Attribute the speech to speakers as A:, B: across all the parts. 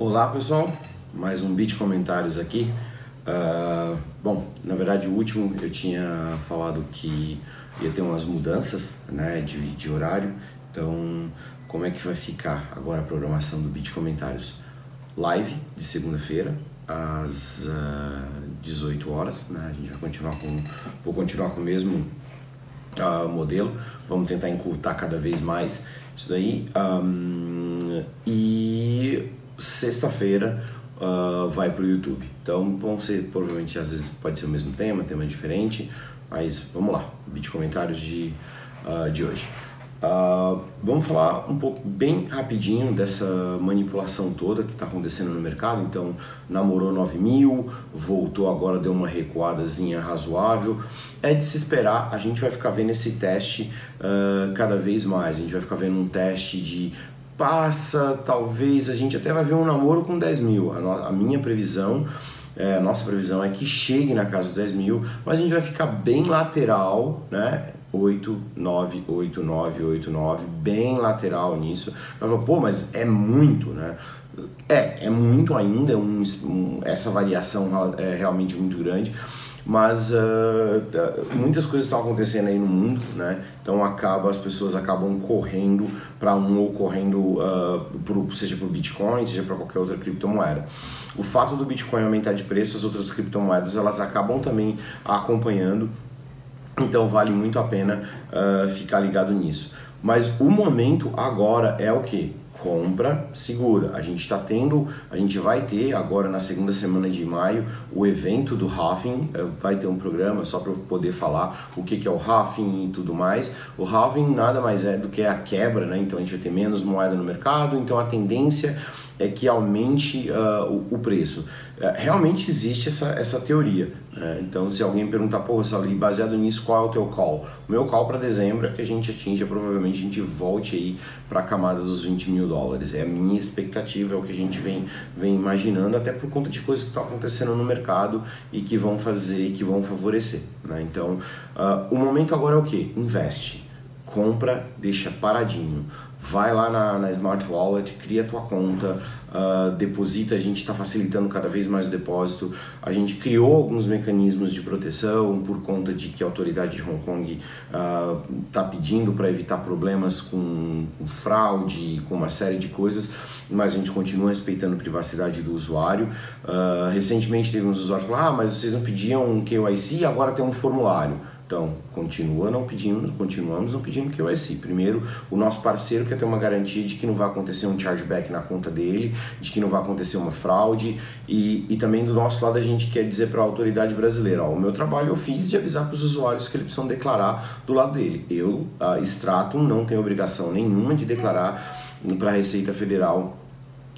A: Olá pessoal, mais um Bit Comentários aqui. Uh, bom, na verdade o último eu tinha falado que ia ter umas mudanças né, de, de horário, então como é que vai ficar agora a programação do Bit Comentários? Live de segunda-feira às uh, ah, 18 horas, né? a gente vai continuar com, vou continuar com o mesmo uh, modelo, vamos tentar encurtar cada vez mais isso daí. Um, e sexta-feira uh, vai para o YouTube. Então vão ser, provavelmente, às vezes pode ser o mesmo tema, tema diferente, mas vamos lá, vídeo comentários de, uh, de hoje. Uh, vamos falar um pouco bem rapidinho dessa manipulação toda que está acontecendo no mercado. Então, namorou 9 mil, voltou agora, deu uma recuadazinha razoável. É de se esperar, a gente vai ficar vendo esse teste uh, cada vez mais. A gente vai ficar vendo um teste de passa, talvez a gente até vai ver um namoro com 10 mil. A, a minha previsão, é, a nossa previsão é que chegue na casa dos 10 mil, mas a gente vai ficar bem lateral, né? 8, 9, 8, 9, 8, 9, bem lateral nisso. Mas, pô, mas é muito, né? É, é muito ainda, um, um, essa variação é realmente muito grande mas uh, muitas coisas estão acontecendo aí no mundo, né? Então acaba as pessoas acabam correndo para um ou correndo uh, pro, seja para o Bitcoin, seja para qualquer outra criptomoeda. O fato do Bitcoin aumentar de preço, as outras criptomoedas elas acabam também acompanhando. Então vale muito a pena uh, ficar ligado nisso. Mas o momento agora é o que? Compra segura. A gente está tendo, a gente vai ter agora na segunda semana de maio o evento do Halving, eh, vai ter um programa só para poder falar o que, que é o Halving e tudo mais. O Halving nada mais é do que a quebra, né? Então a gente vai ter menos moeda no mercado, então a tendência é que aumente uh, o, o, preço. Uh, realmente existe essa, essa teoria. Né? Então, se alguém perguntar, pô, Sally, baseado nisso, qual é o teu call? O meu call para dezembro é que a gente atinja, provavelmente a gente volte aí para a camada dos 20 mil dólares. É a minha expectativa, é o que a gente vem, vem imaginando, até por conta de coisas que estão acontecendo no mercado e que vão fazer, que vão favorecer. Né? Então, uh, o momento agora é o que? Investe compra, deixa paradinho. Vai lá na, na Smart Wallet, cria tua conta, uh, deposita, a gente está facilitando cada vez mais o depósito. A gente criou alguns mecanismos de proteção por conta de que a autoridade de Hong Kong está uh, pedindo para evitar problemas com, com fraude, com uma série de coisas, mas a gente continua respeitando a privacidade do usuário. Uh, recentemente teve uns usuários que falaram, ah, mas vocês não pediam um KYC, agora tem um formulário. Então, continua não pedindo, continuamos não pedindo QIC. Primeiro, o nosso parceiro quer ter uma garantia de que não vai acontecer um chargeback na conta dele, de que não vai acontecer uma fraude e, e também do nosso lado a gente quer dizer para a autoridade brasileira, ó, o meu trabalho eu fiz de avisar para os usuários que eles precisam declarar do lado dele. Eu, a Stratum, não tenho obrigação nenhuma de declarar para a Receita Federal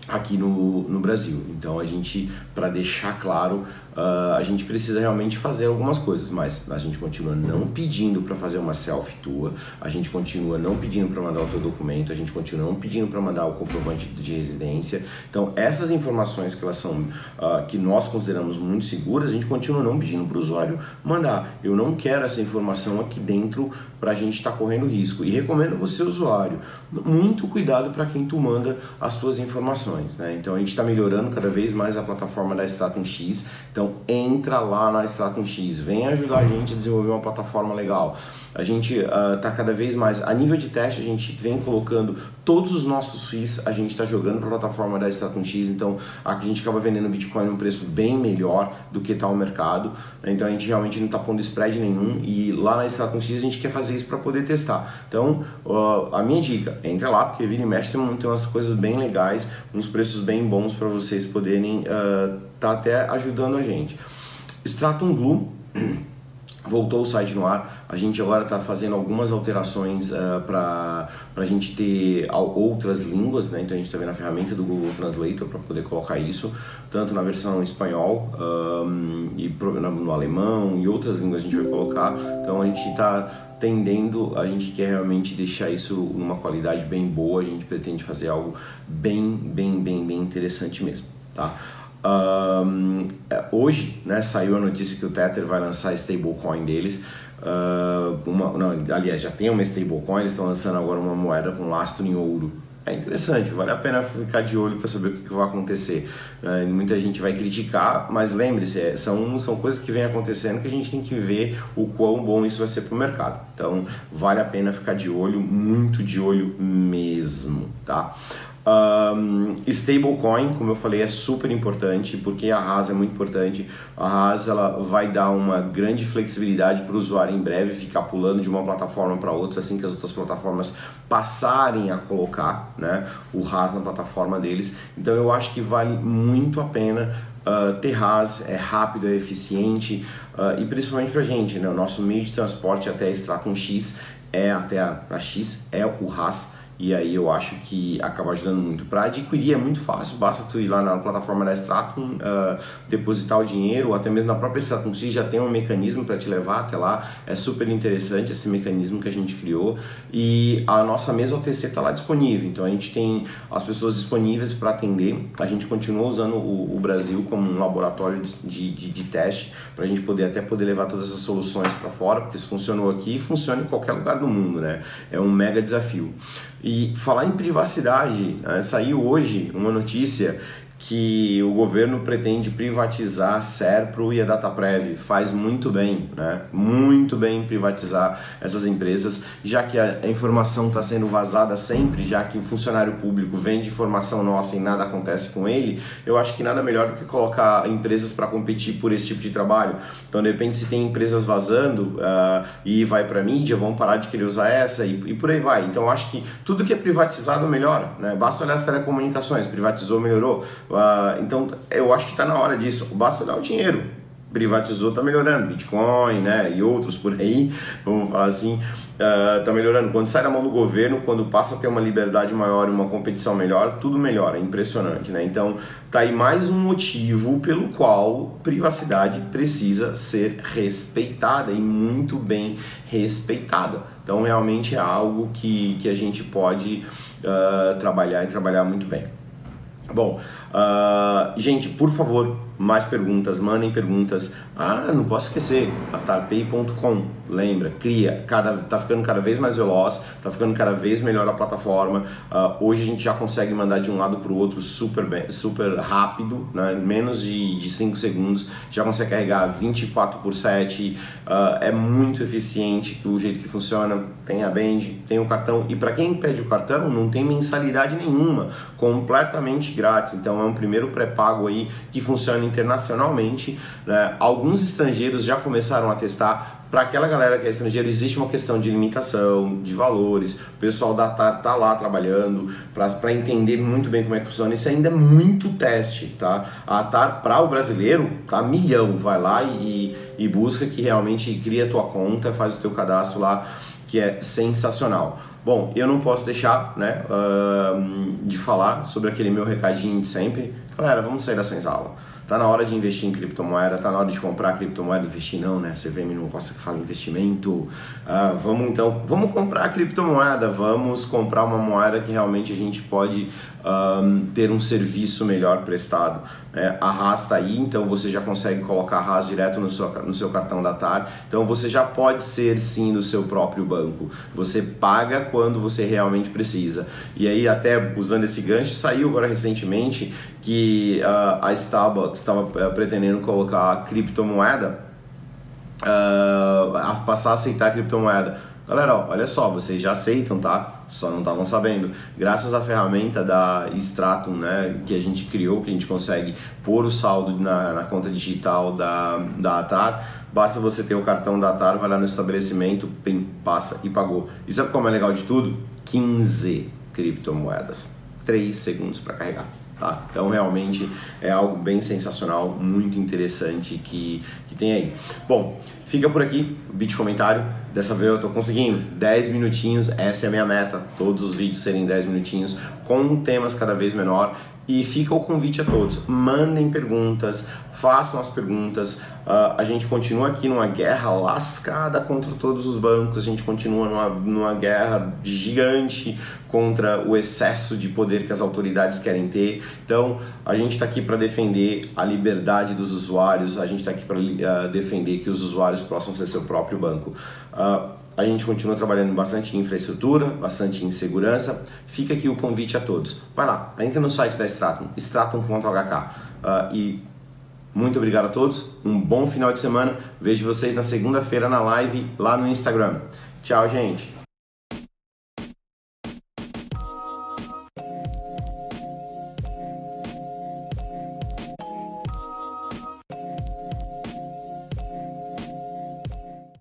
A: aqui no, no Brasil. Então a gente, para deixar claro, uh, a gente precisa realmente fazer algumas coisas, mas a gente continua não pedindo para fazer uma selfie tua, a gente continua não pedindo para mandar o teu documento, a gente continua não pedindo para mandar o comprovante de residência. Então essas informações que elas são uh, que nós consideramos muito seguras, a gente continua não pedindo para o usuário mandar. Eu não quero essa informação aqui dentro para a gente estar tá correndo risco. E recomendo você usuário muito cuidado para quem tu manda as tuas informações, né? Então a gente está melhorando cada vez mais a plataforma da Stratum X. Então entra lá na Stratum X, vem ajudar a gente a desenvolver uma plataforma legal. A gente está uh, cada vez mais a nível de teste, a gente vem colocando todos os nossos FIIs, a gente está jogando para a plataforma da Stratum X, então a gente acaba vendendo Bitcoin a um preço bem melhor do que está o mercado. Então a gente realmente não está pondo spread nenhum e lá na Stratum X a gente quer fazer isso para poder testar. Então uh, a minha dica entra lá, porque vira e tem, tem umas coisas bem legais, uns preços bem bons para vocês poderem estar uh, tá até ajudando a gente. Stratum Blue voltou o site no ar. A gente agora está fazendo algumas alterações uh, para a gente ter outras línguas, né? Então a gente está vendo a ferramenta do Google Translator para poder colocar isso, tanto na versão espanhol um, e no alemão e outras línguas a gente vai colocar. Então a gente está tendendo, a gente quer realmente deixar isso numa qualidade bem boa, a gente pretende fazer algo bem, bem, bem, bem interessante mesmo, tá? Um, hoje, né, saiu a notícia que o Tether vai lançar a stablecoin deles, uh, uma, não, aliás, já tem uma stablecoin, eles estão lançando agora uma moeda com lastro em ouro, é interessante, vale a pena ficar de olho para saber o que, que vai acontecer. Uh, muita gente vai criticar, mas lembre-se, é, são, são coisas que vêm acontecendo que a gente tem que ver o quão bom isso vai ser para o mercado. Então, vale a pena ficar de olho, muito de olho mesmo, tá? Um, stablecoin, como eu falei, é super importante porque a Haas é muito importante. A Haas ela vai dar uma grande flexibilidade para o usuário em breve ficar pulando de uma plataforma para outra assim que as outras plataformas passarem a colocar né, o Haas na plataforma deles. Então eu acho que vale muito a pena uh, ter Haas, é rápido, é eficiente uh, e principalmente para a gente, né, o nosso meio de transporte até a Stratum X é até a, a X é o Haas. E aí eu acho que acaba ajudando muito. Para adquirir é muito fácil, basta tu ir lá na plataforma da Stratum, uh, depositar o dinheiro, ou até mesmo na própria Stratum X já tem um mecanismo para te levar até lá. É super interessante esse mecanismo que a gente criou. E a nossa mesa OTC está lá disponível, então a gente tem as pessoas disponíveis para atender. A gente continua usando o, o, Brasil como um laboratório de, de, de teste para a gente poder até poder levar todas essas soluções para fora, porque se funcionou aqui, funciona em qualquer lugar do mundo, né? É um mega desafio. Falar em privacidade, né? saiu hoje uma notícia que o governo pretende privatizar a Serpro e a Dataprev. Faz muito bem, né? Muito bem privatizar essas empresas, já que a informação está sendo vazada sempre, já que o funcionário público vende informação nossa e nada acontece com ele. Eu acho que nada melhor do que colocar empresas para competir por esse tipo de trabalho. Então, de repente, se tem empresas vazando uh, e vai para mídia, vão parar de querer usar essa e, e por aí vai. Então, acho que tudo que é privatizado melhora, né? Basta olhar as telecomunicações, privatizou, melhorou Uh, então, eu acho que está na hora disso. Basta olhar o dinheiro. Privatizou, está melhorando. Bitcoin né, e outros por aí, vamos falar assim, está uh, melhorando. Quando sai da mão do governo, quando passa a ter uma liberdade maior e uma competição melhor, tudo melhora. É impressionante. Né? Então, tá aí mais um motivo pelo qual privacidade precisa ser respeitada e muito bem respeitada. Então, realmente é algo que, que a gente pode uh, trabalhar e trabalhar muito bem. Bom, uh, gente, por favor, mais perguntas, mandem perguntas. Ah, não posso esquecer, atarpay.com, lembra, cria, cada, tá ficando cada vez mais veloz, tá ficando cada vez melhor a plataforma. Uh, hoje a gente já consegue mandar de um lado para o outro super, bem, super rápido, né? menos de 5 segundos, já consegue carregar 24 por 7, uh, é muito eficiente o jeito que funciona. Tem a Band, tem o cartão, e para quem pede o cartão, não tem mensalidade nenhuma, completamente grátis. Então é um primeiro pré-pago aí que funciona internacionalmente. Né? Alguns estrangeiros já começaram a testar. Para aquela galera que é estrangeira, existe uma questão de limitação, de valores. O pessoal da TAR tá lá trabalhando para entender muito bem como é que funciona. Isso ainda é muito teste, tá? A TAR para o brasileiro tá milhão. Vai lá e, e busca que realmente cria a tua conta, faz o teu cadastro lá, que é sensacional. Bom, eu não posso deixar né, uh, de falar sobre aquele meu recadinho de sempre. Galera, vamos sair da senzala. Tá na hora de investir em criptomoeda, tá na hora de comprar criptomoeda, investir não, né? CVM não gosta que fala investimento. Uh, vamos então, vamos comprar criptomoeda, vamos comprar uma moeda que realmente a gente pode um, ter um serviço melhor prestado. É, aí, então você já consegue colocar a direto no seu, no seu cartão da TAR. Então você já pode ser sim do seu próprio banco. Você paga quando você realmente precisa. E aí, até usando esse gancho, saiu agora recentemente que uh, a Starbucks estava uh, pretendendo colocar a criptomoeda, uh, a passar a aceitar a criptomoeda. Galera, ó, olha só, vocês já aceitam, tá? Só não estavam sabendo. Graças à ferramenta da Stratum, né, que a gente criou, que a gente consegue pôr o saldo na, na conta digital da, da ATAR, basta você ter o cartão da ATAR, vai lá no estabelecimento, pim, passa e pagou. E sabe como é legal de tudo? 15 criptomoedas. 3 segundos para carregar. Tá? Então realmente é algo bem sensacional, muito interessante que, que tem aí. Bom, fica por aqui o vídeo comentário. Dessa vez eu estou conseguindo 10 minutinhos, essa é a minha meta, todos os vídeos serem 10 minutinhos, com temas cada vez menor. E fica o convite a todos, mandem perguntas, façam as perguntas. Uh, a gente continua aqui numa guerra lascada contra todos os bancos, a gente continua numa, numa guerra gigante contra o excesso de poder que as autoridades querem ter. Então, a gente está aqui para defender a liberdade dos usuários, a gente está aqui para uh, ah, defender que os usuários possam ser seu próprio banco. Uh, a gente continua trabalhando bastante em infraestrutura, bastante em segurança. Fica aqui o convite a todos. Vai lá, entra no site da Stratum, stratum.hk uh, e muito obrigado a todos, um bom final de semana. Vejo vocês na segunda-feira na live lá no Instagram. Tchau, gente!